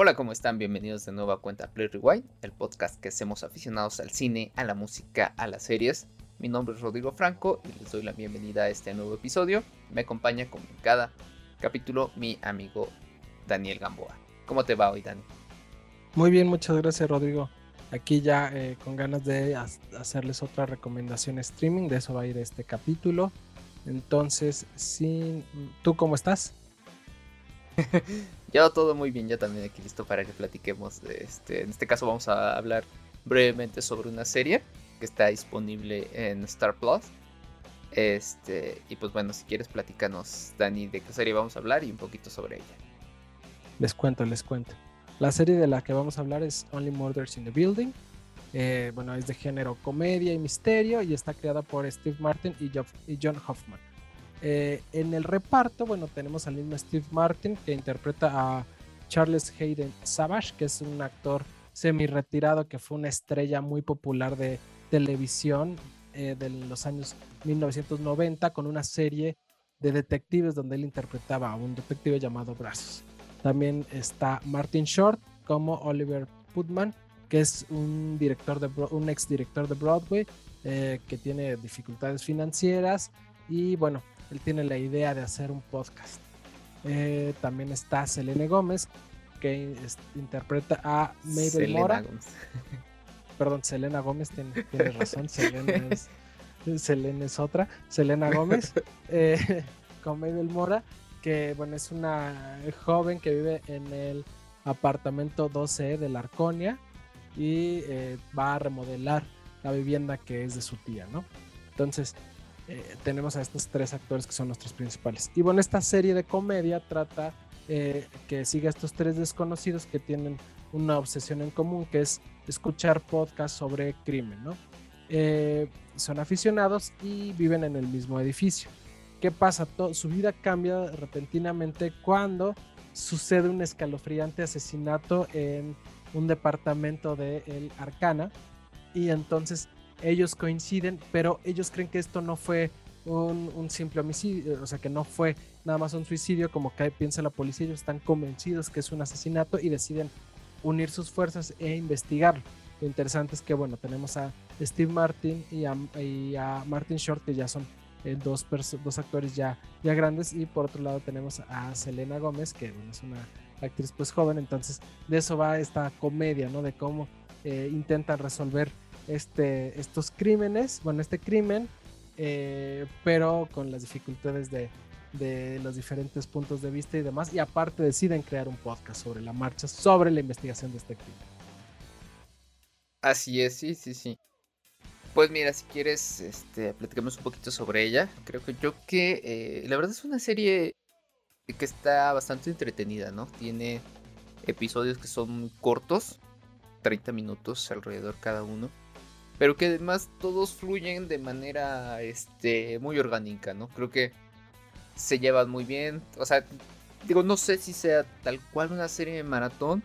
Hola, ¿cómo están? Bienvenidos de nuevo a Cuenta Play Rewind, el podcast que hacemos aficionados al cine, a la música, a las series. Mi nombre es Rodrigo Franco y les doy la bienvenida a este nuevo episodio. Me acompaña como en cada capítulo mi amigo Daniel Gamboa. ¿Cómo te va hoy, Dani? Muy bien, muchas gracias, Rodrigo. Aquí ya eh, con ganas de hacerles otra recomendación streaming, de eso va a ir este capítulo. Entonces, sí, ¿tú cómo estás? Yo todo muy bien, ya también aquí listo para que platiquemos. De este, en este caso vamos a hablar brevemente sobre una serie que está disponible en Star Plus. Este, y pues bueno, si quieres platícanos, Dani, de qué serie vamos a hablar y un poquito sobre ella. Les cuento, les cuento. La serie de la que vamos a hablar es Only Murders in the Building. Eh, bueno, es de género comedia y misterio y está creada por Steve Martin y John Hoffman. Eh, en el reparto, bueno, tenemos al mismo Steve Martin que interpreta a Charles Hayden Savage, que es un actor semi-retirado que fue una estrella muy popular de televisión eh, de los años 1990 con una serie de detectives donde él interpretaba a un detective llamado Brazos. También está Martin Short como Oliver Putman, que es un director de un ex director de Broadway eh, que tiene dificultades financieras y bueno, él tiene la idea de hacer un podcast. Eh, también está Selene Gómez, que interpreta a Mabel Mora. Perdón, Selena Gómez, tiene, razón, Selena es, Selena es otra. Selena Gómez, eh, con Mabel Mora, que bueno, es una joven que vive en el apartamento 12 de la Arconia y eh, va a remodelar la vivienda que es de su tía, ¿no? Entonces, eh, tenemos a estos tres actores que son nuestros principales. Y bueno, esta serie de comedia trata eh, que sigue a estos tres desconocidos que tienen una obsesión en común, que es escuchar podcasts sobre crimen, ¿no? Eh, son aficionados y viven en el mismo edificio. ¿Qué pasa? su vida cambia repentinamente cuando sucede un escalofriante asesinato en un departamento de El Arcana y entonces ellos coinciden, pero ellos creen que esto no fue un, simple homicidio, o sea, que no fue nada más un suicidio como que piensa la policía, ellos están convencidos que es un asesinato y deciden unir sus fuerzas e investigarlo. Lo interesante es que, bueno, tenemos a Steve Martin y a, Martin Short, que ya son eh, dos, dos actores ya, ya grandes, y por otro lado tenemos a Selena Gómez, que es una actriz pues joven, entonces de eso va esta comedia, ¿no? De cómo eh, intentan resolver este, estos crímenes, bueno, este crimen, eh, pero con las dificultades de, los diferentes puntos de vista y demás. Y aparte deciden crear un podcast sobre la marcha, sobre la investigación de este crimen. Así es, sí, sí, sí. Pues mira, si quieres, este, platicamos un poquito sobre ella. Creo que yo que eh, la verdad es una serie que está bastante entretenida, ¿no? Tiene episodios que son cortos, 30 minutos alrededor cada uno pero que además todos fluyen de manera este, muy orgánica, ¿no? Creo que se llevan muy bien, o sea, digo, no sé si sea tal cual una serie de maratón,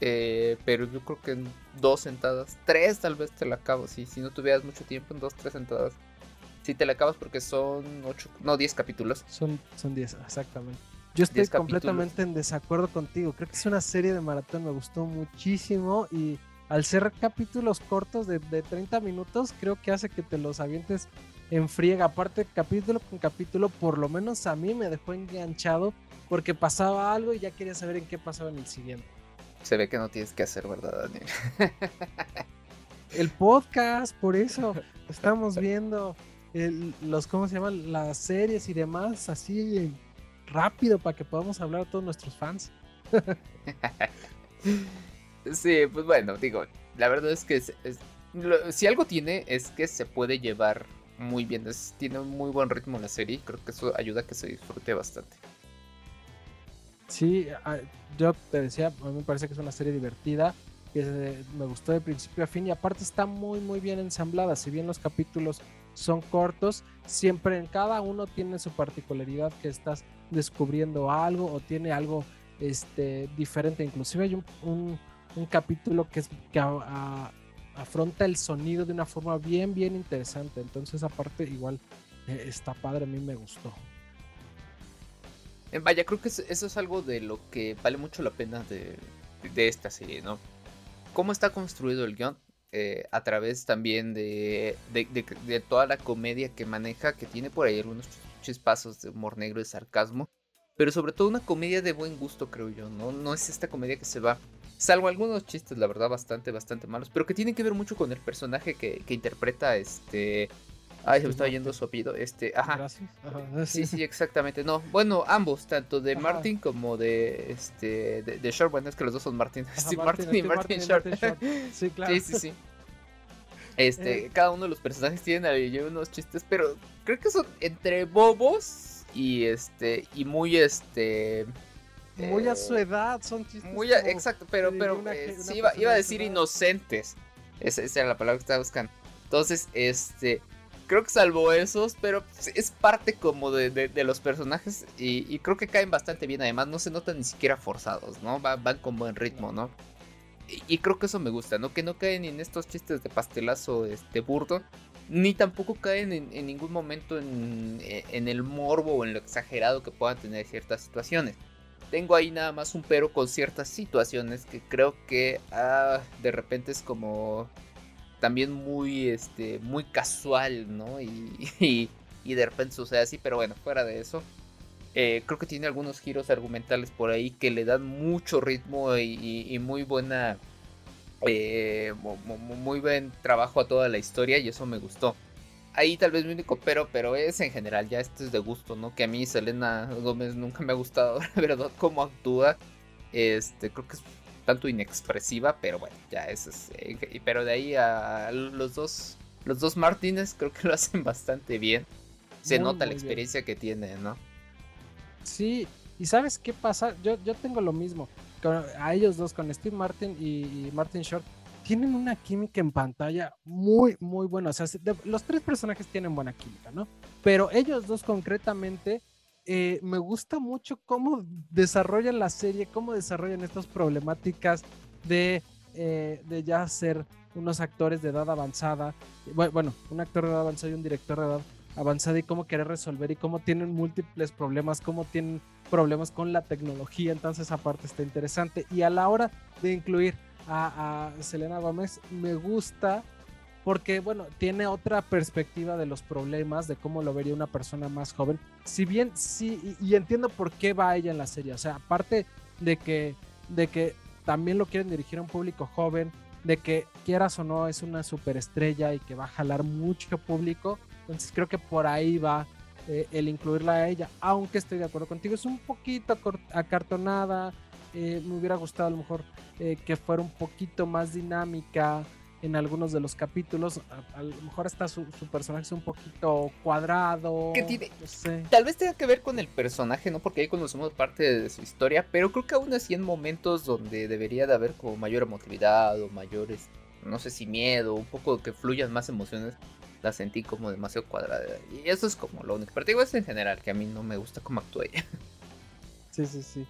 eh, pero yo creo que en dos sentadas, tres tal vez te la acabo, sí, si no tuvieras mucho tiempo, en dos, tres sentadas. Sí, te la acabas porque son ocho, no, diez capítulos. Son, son diez, exactamente. Yo estoy completamente en desacuerdo contigo. Creo que es una serie de maratón, me gustó muchísimo y al ser capítulos cortos de, 30 minutos, creo que hace que te los avientes en friega. Aparte, capítulo con capítulo, por lo menos a mí me dejó enganchado porque pasaba algo y ya quería saber en qué pasaba en el siguiente. Se ve que no tienes que hacer, ¿verdad, Daniel? el podcast, por eso estamos viendo los, ¿cómo se llaman? Las series y demás, así rápido para que podamos hablar a todos nuestros fans. Sí, pues bueno, digo, la verdad es que si algo tiene es que se puede llevar muy bien, tiene un muy buen ritmo la serie, creo que eso ayuda a que se disfrute bastante. Sí, yo te decía, a mí me parece que es una serie divertida, que me gustó de principio a fin y aparte está muy muy bien ensamblada, si bien los capítulos son cortos, siempre en cada uno tiene su particularidad que estás descubriendo algo o tiene algo este, diferente, inclusive hay un capítulo que, que afronta el sonido de una forma bien, bien interesante. Entonces, aparte, igual eh, está padre, a mí me gustó. Eh, vaya, creo que eso es algo de lo que vale mucho la pena de, esta serie, ¿no? Cómo está construido el guion eh, a través también de, de, toda la comedia que maneja, que tiene por ahí algunos chispazos de humor negro y sarcasmo, pero sobre todo una comedia de buen gusto, creo yo, ¿no? No es esta comedia que se va Salvo algunos chistes, la verdad, bastante, bastante malos. Pero que tienen que ver mucho con el personaje que, interpreta este. Ay, se me estaba yendo su apellido. Este, ajá. Sí, sí, exactamente. No, bueno, ambos, tanto de Martin como de este de, de Short. Bueno, es que los dos son Martin. Steve Martin, y Martin, Short. Sí, claro. Sí, sí, sí. Este, eh. cada uno de los personajes tienen ahí unos chistes, pero creo que son entre bobos y este y muy este muy a su edad, son chistes. Muy exacto, pero, pero eh, iba, a decir inocentes. Esa, era la palabra que estaba buscando. Entonces, este. Creo que salvo esos, pero es parte como de, los personajes y, creo que caen bastante bien. Además, no se notan ni siquiera forzados, ¿no? van con buen ritmo, ¿no? Y, creo que eso me gusta, ¿no? Que no caen en estos chistes de pastelazo este, burdo, ni tampoco caen en, ningún momento en, en, el morbo o en lo exagerado que puedan tener ciertas situaciones. Tengo ahí nada más un pero con ciertas situaciones que creo que ah, de repente es como también muy, este, muy casual, ¿no? Y, y, de repente sucede así, pero bueno, fuera de eso. Eh, creo que tiene algunos giros argumentales por ahí que le dan mucho ritmo y, muy buena eh, muy buen trabajo a toda la historia y eso me gustó ahí tal vez mi único pero, pero es en general, ya esto es de gusto, ¿no? Que a mí Selena Gómez nunca me ha gustado, la verdad, cómo actúa. Este, creo que es tanto inexpresiva, pero bueno, ya eso es. Eh, pero de ahí a los dos, los dos Martínez creo que lo hacen bastante bien. Se nota la experiencia que tiene, ¿no? Sí, y ¿sabes qué pasa? Yo, yo tengo lo mismo. a ellos dos, con Steve Martin y Martin Short, tienen una química en pantalla muy, muy buena. O sea, los tres personajes tienen buena química, ¿no? Pero ellos dos concretamente, eh, me gusta mucho cómo desarrollan la serie, cómo desarrollan estas problemáticas de, eh, de ya ser unos actores de edad avanzada. Bueno, un actor de edad avanzada y un director de edad avanzada y cómo querer resolver y cómo tienen múltiples problemas, cómo tienen problemas con la tecnología. Entonces, esa parte está interesante. Y a la hora de incluir a, Selena Gómez me gusta porque, bueno, tiene otra perspectiva de los problemas, de cómo lo vería una persona más joven. Si bien sí, y, entiendo por qué va ella en la serie, o sea, aparte de que, de que también lo quieren dirigir a un público joven, de que quieras o no es una superestrella y que va a jalar mucho público, entonces creo que por ahí va eh, el incluirla a ella, aunque estoy de acuerdo contigo, es un poquito acartonada, eh, me hubiera gustado a lo mejor eh, que fuera un poquito más dinámica en algunos de los capítulos. A, lo mejor hasta su, personaje es un poquito cuadrado. Tal vez tenga que ver con el personaje, ¿no? Porque ahí conocemos parte de su historia, pero creo que aún así en momentos donde debería de haber como mayor emotividad o mayores, no sé si miedo, un poco que fluyan más emociones, la sentí como demasiado cuadrada. Y eso es como lo único. Pero digo, es en general, que a mí no me gusta cómo actúa ella. Sí, sí, sí.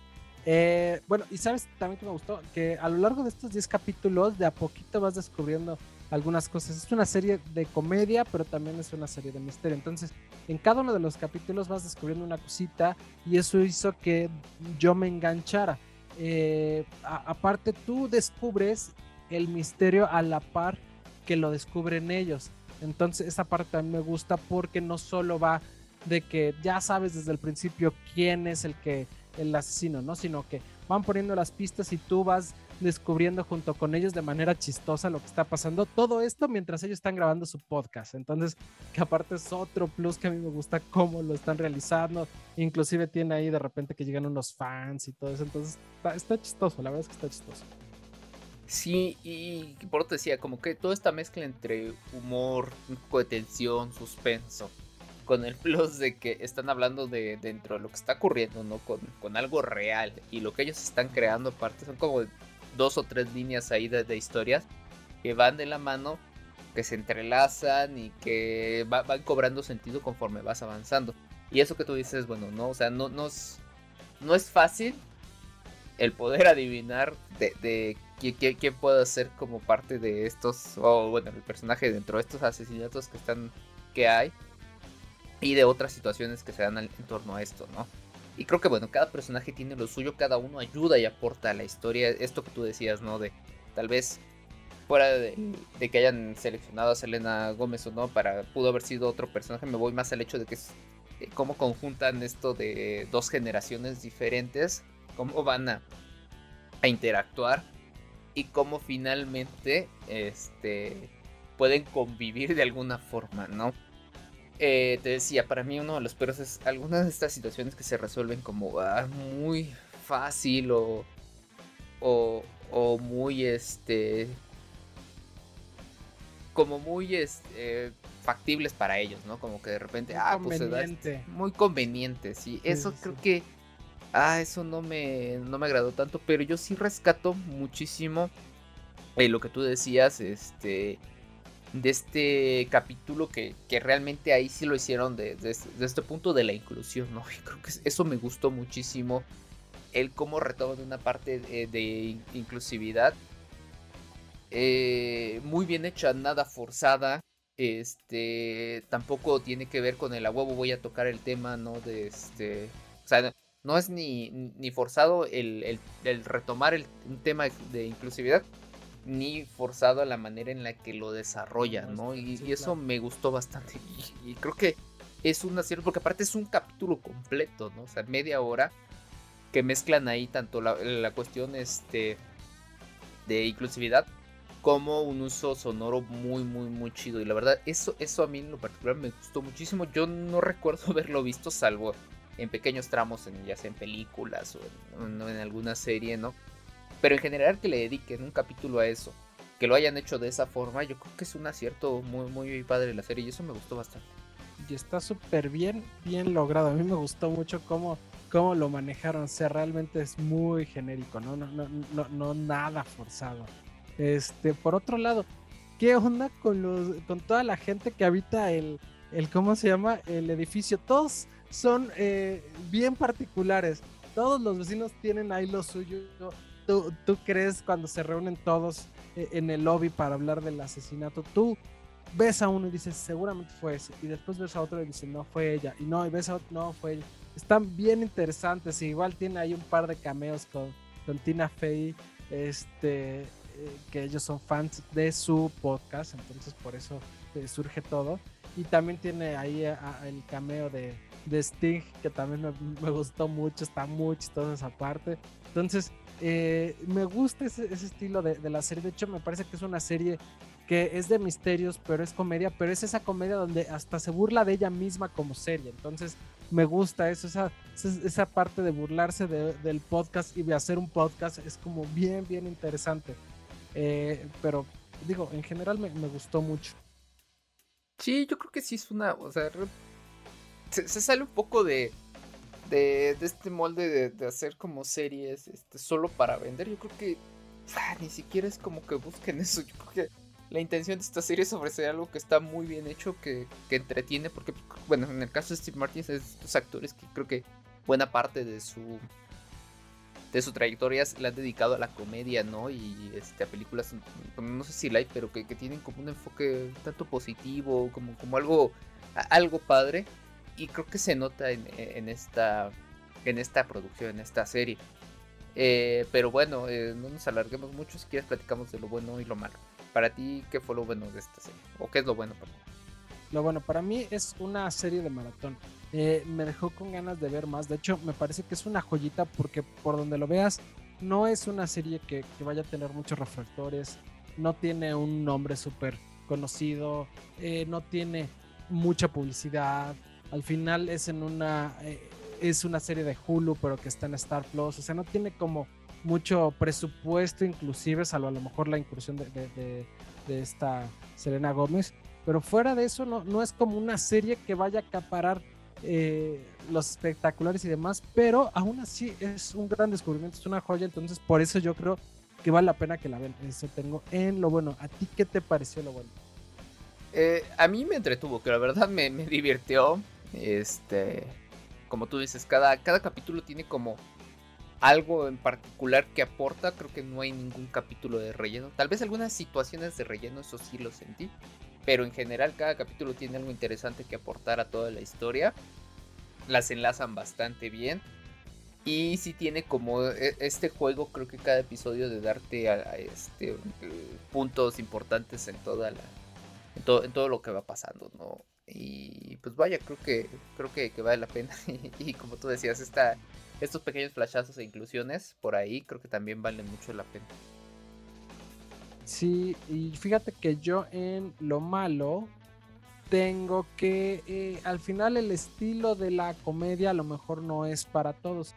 Eh, bueno, y sabes también que me gustó que a lo largo de estos 10 capítulos, de a poquito vas descubriendo algunas cosas. Es una serie de comedia, pero también es una serie de misterio. Entonces, en cada uno de los capítulos vas descubriendo una cosita y eso hizo que yo me enganchara. Eh, aparte, tú descubres el misterio a la par que lo descubren ellos. Entonces, esa parte también me gusta porque no solo va de que ya sabes desde el principio quién es el que el asesino, ¿no? Sino que van poniendo las pistas y tú vas descubriendo junto con ellos de manera chistosa lo que está pasando. Todo esto mientras ellos están grabando su podcast. Entonces, que aparte es otro plus que a mí me gusta cómo lo están realizando. Inclusive tiene ahí de repente que llegan unos fans y todo eso. Entonces, está, chistoso, la verdad es que está chistoso. Sí, y por otro decía, como que toda esta mezcla entre humor, un poco de tensión, suspenso, con el plus de que están hablando de dentro de lo que está ocurriendo, ¿no? Con, algo real. Y lo que ellos están creando aparte son como dos o tres líneas ahí de, historias que van de la mano, que se entrelazan y que van cobrando sentido conforme vas avanzando. Y eso que tú dices, bueno, no, o sea, no, no, es, no es fácil el poder adivinar de, de quién, puede ser como parte de estos, o bueno, el personaje dentro de estos asesinatos que están, que hay y de otras situaciones que se dan en torno a esto, ¿no? Y creo que bueno, cada personaje tiene lo suyo, cada uno ayuda y aporta a la historia. Esto que tú decías, ¿no? De tal vez fuera de, que hayan seleccionado a Selena Gómez o no, para pudo haber sido otro personaje, me voy más al hecho de que es eh, cómo conjuntan esto de dos generaciones diferentes, cómo van a, a interactuar y cómo finalmente este, pueden convivir de alguna forma, ¿no? Eh, te decía, para mí uno de los peores es algunas de estas situaciones que se resuelven como ah, muy fácil o, o, muy este como muy este, factibles para ellos, ¿no? Como que de repente, ah, pues se da muy conveniente, sí. Eso creo que ah, eso no me no me agradó tanto, pero yo sí rescato muchísimo eh, lo que tú decías, este de este capítulo que, realmente ahí sí lo hicieron desde de, este punto de la inclusión, ¿no? Y creo que eso me gustó muchísimo, el cómo retoma de una parte de, inclusividad. Eh, muy bien hecha, nada forzada. Este tampoco tiene que ver con el a huevo voy a tocar el tema, ¿no? De este. O sea, no es ni, ni forzado el, el, retomar el, un tema de inclusividad, ni forzado a la manera en la que lo desarrolla, ¿no? Y, eso me gustó bastante. Y, creo que es un acierto, porque aparte es un capítulo completo, ¿no? O sea, media hora que mezclan ahí tanto la, cuestión este, de inclusividad como un uso sonoro muy, muy, muy chido. Y la verdad, eso, eso a mí en lo particular me gustó muchísimo. Yo no recuerdo haberlo visto, salvo en pequeños tramos, en, ya sea en películas o en alguna serie, ¿no? Pero en general que le dediquen un capítulo a eso, que lo hayan hecho de esa forma, yo creo que es un acierto muy, muy padre la serie y eso me gustó bastante. Y está súper bien, bien logrado. A mí me gustó mucho cómo, cómo lo manejaron. O sea, realmente es muy genérico, ¿no? No, no, no, no nada forzado. Este, por otro lado, ¿qué onda con los, con toda la gente que habita el, el ¿cómo se llama? El edificio. Todos son eh, bien particulares. Todos los vecinos tienen ahí lo suyo. ¿Tú, crees cuando se reúnen todos eh, en el lobby para hablar del asesinato? Tú ves a uno y dices, seguramente fue ese. Y después ves a otro y dices, no fue ella. Y no, y ves a otro, no fue ella. Están bien interesantes. igual tiene ahí un par de cameos con, Tina Fey. Este, eh, que ellos son fans de su podcast. Entonces por eso eh, surge todo. Y también tiene ahí el cameo de, de Sting, que también me, me, gustó mucho. Está muy chistoso esa parte. Entonces, eh, me gusta ese, estilo de, la serie. De hecho, me parece que es una serie que es de misterios, pero es comedia, pero es esa comedia donde hasta se burla de ella misma como serie. Entonces, me gusta eso, esa, esa parte de burlarse del podcast y de hacer un podcast es como bien, bien interesante. Eh, pero digo, en general me, gustó mucho. Sí, yo creo que sí es una, o sea, se sale un poco de, de, este molde de, hacer como series este, solo para vender. Yo creo que ah, ni siquiera es como que busquen eso. Yo creo que la intención de esta serie es ofrecer algo que está muy bien hecho, que, entretiene, porque, bueno, en el caso de Steve Martin es de estos actores que creo que buena parte de su de su trayectoria la han dedicado a la comedia, ¿no? Y este, a películas, no sé si like, pero que, tienen como un enfoque tanto positivo, como, como algo, algo padre y creo que se nota en, esta, en esta producción, en esta serie. Eh, pero bueno, eh, no nos alarguemos mucho, si quieres platicamos de lo bueno y lo malo. Para ti, ¿qué fue lo bueno de esta serie? ¿O qué es lo bueno para ti? Lo bueno para mí es una serie de maratón. Eh, me dejó con ganas de ver más. De hecho, me parece que es una joyita porque por donde lo veas, no es una serie que, que vaya a tener muchos reflectores. No tiene un nombre súper conocido. no tiene mucha publicidad al final es en una eh, es una serie de Hulu pero que está en Star Plus. O sea no tiene como mucho presupuesto inclusive salvo a lo mejor la incursión de, esta Selena Gómez. Pero fuera de eso no, no es como una serie que vaya a acaparar eh, los espectaculares y demás pero aún así es un gran descubrimiento es una joya. Entonces por eso yo creo que vale la pena que la vean. Eso tengo en lo bueno. A ti qué te pareció lo bueno eh, a mí me entretuvo, que la verdad me, me divirtió. Este, como tú dices, cada, cada capítulo tiene como algo en particular que aporta. Creo que no hay ningún capítulo de relleno. Tal vez algunas situaciones de relleno, eso sí lo sentí. Pero en general cada capítulo tiene algo interesante que aportar a toda la historia. Las enlazan bastante bien. Y sí tiene como e, este juego, creo que cada episodio de darte a, este puntos importantes en toda la. En todo, en todo lo que va pasando, ¿no? Y pues vaya, creo que creo que, vale la pena. y, como tú decías, esta, estos pequeños flashazos e inclusiones por ahí creo que también valen mucho la pena. Sí, y fíjate que yo en lo malo tengo que eh, al final el estilo de la comedia a lo mejor no es para todos.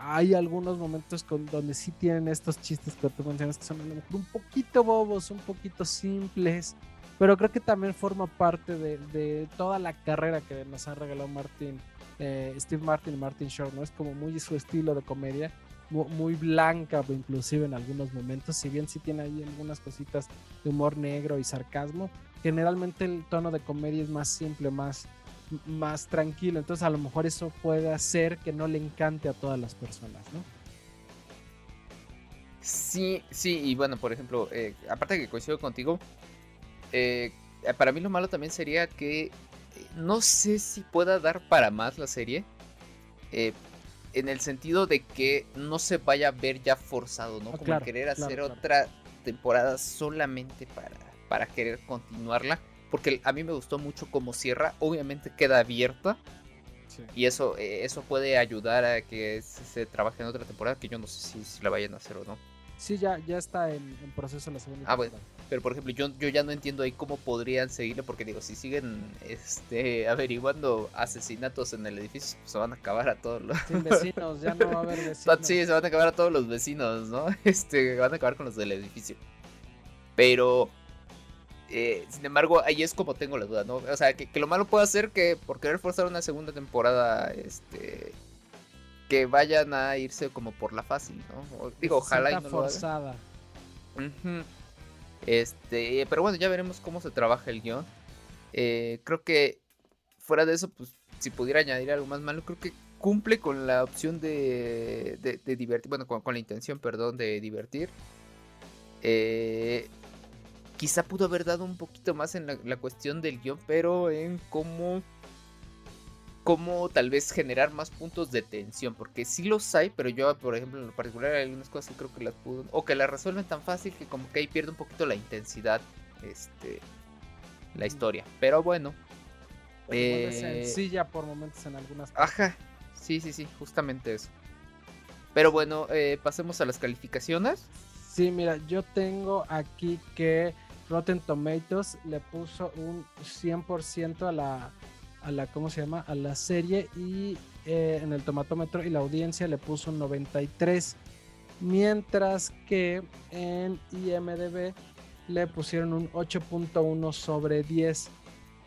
Hay algunos momentos donde sí tienen estos chistes que tú mencionas que son a lo mejor un poquito bobos, un poquito simples, pero creo que también forma parte de, toda la carrera que nos ha regalado Martin, eh, Steve Martin y Martin Short, ¿no? Es como muy su estilo de comedia, muy, blanca inclusive en algunos momentos, si bien sí tiene ahí algunas cositas de humor negro y sarcasmo, generalmente el tono de comedia es más simple, más, más tranquilo. Entonces a lo mejor eso puede hacer que no le encante a todas las personas, ¿no? Sí, sí, y bueno, por ejemplo, eh, aparte que coincido contigo, eh, para mí lo malo también sería que eh, no sé si pueda dar para más la serie. en el sentido de que no se vaya a ver ya forzado, ¿no? Ah, Como querer hacer otra temporada solamente para, para querer continuarla porque a mí me gustó mucho como cierra, obviamente queda abierta. Y eso, eh, eso puede ayudar a que se, trabaje en otra temporada, que yo no sé si, la vayan a hacer o no. Sí, ya, ya está en, proceso la segunda. Ah, bueno. Pero por ejemplo, yo, yo ya no entiendo ahí cómo podrían seguirle, porque digo, si siguen este, averiguando asesinatos en el edificio, pues se van a acabar a todos los... Sin vecinos, ya no va a haber vecinos. Sí, se van a acabar a todos los vecinos, ¿no? Este, van a acabar con los del edificio. Pero eh, sin embargo, ahí es como tengo la duda, ¿no? O sea, que, lo malo puede hacer que por querer forzar una segunda temporada, este, que vayan a irse como por la fácil, ¿no? digo, ojalá y no forzada. Este, pero bueno, ya veremos cómo se trabaja el guion. Eh, creo que fuera de eso, pues, si pudiera añadir algo más malo, creo que cumple con la opción de, de, divertir, bueno, con, con, la intención, perdón, de divertir. Eh, quizá pudo haber dado un poquito más en la, cuestión del guion, pero en cómo, cómo tal vez generar más puntos de tensión, porque sí los hay, pero yo, por ejemplo, en lo particular hay algunas cosas que creo que las pudo, o que las resuelven tan fácil que como que ahí pierde un poquito la intensidad, este, la historia, pero bueno. Eh, sencilla por momentos en algunas Ajá, sí, sí, sí, justamente eso. Pero bueno, eh, pasemos a las calificaciones. Sí, mira, yo tengo aquí que Rotten Tomatoes le puso un 100% a la, a la, ¿cómo se llama? A la serie y eh, en el tomatómetro y la audiencia le puso un 93. Mientras que en IMDB le pusieron un 8.1 sobre 10.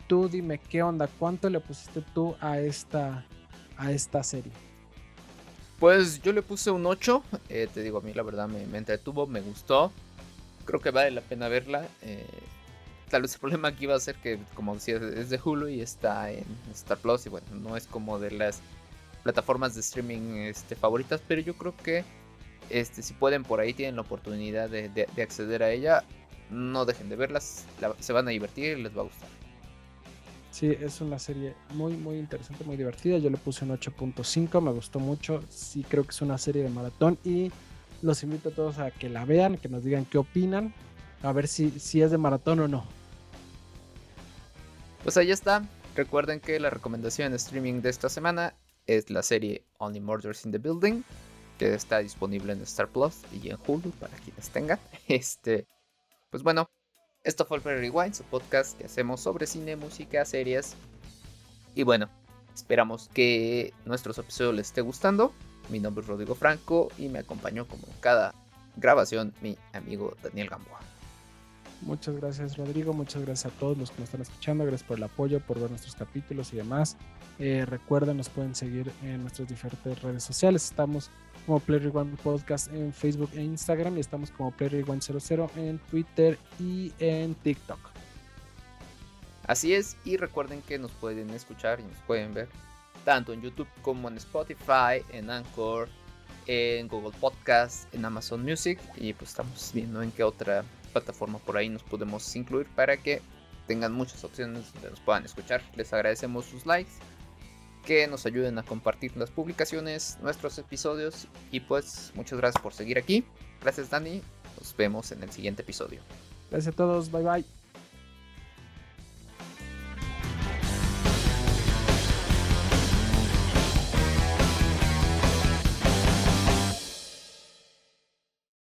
Tú dime qué onda, ¿cuánto le pusiste tú a esta, a esta serie? Pues yo le puse un 8. Eh, te digo, a mí la verdad me, me entretuvo, me gustó creo que vale la pena verla. Eh, tal vez el problema aquí va a ser que, como decía, es de Hulu y está en Star Plus. Y bueno, no es como de las plataformas de streaming este, favoritas, pero yo creo que este, si pueden por ahí, tienen la oportunidad de, acceder a ella, no dejen de verlas, se van a divertir y les va a gustar. Sí, es una serie muy, muy interesante, muy divertida. Yo le puse un 8.5, me gustó mucho. Sí, creo que es una serie de maratón y los invito a todos a que la vean, que nos digan qué opinan, a ver si, si es de maratón o no. Pues ahí está. Recuerden que la recomendación en streaming de esta semana es la serie Only Murders in the Building, que está disponible en Star Plus y en Hulu para quienes tengan. Este, pues bueno, esto fue el Ferry Rewind, su podcast que hacemos sobre cine, música, series. Y bueno, esperamos que nuestros episodios les esté gustando. Mi nombre es Rodrigo Franco y me acompañó como cada grabación mi amigo Daniel Gamboa. Muchas gracias Rodrigo, muchas gracias a todos los que nos están escuchando, gracias por el apoyo, por ver nuestros capítulos y demás. Eh, recuerden, nos pueden seguir en nuestras diferentes redes sociales. Estamos como Play One Podcast en Facebook e Instagram y estamos como Play One 00 en Twitter y en TikTok. Así es, y recuerden que nos pueden escuchar y nos pueden ver tanto en YouTube como en Spotify, en Anchor, en Google Podcast, en Amazon Music y pues estamos viendo en qué otra plataforma por ahí nos podemos incluir para que tengan muchas opciones donde nos puedan escuchar. Les agradecemos sus likes que nos ayuden a compartir las publicaciones, nuestros episodios y pues muchas gracias por seguir aquí. Gracias Dani, nos vemos en el siguiente episodio. Gracias a todos, bye bye.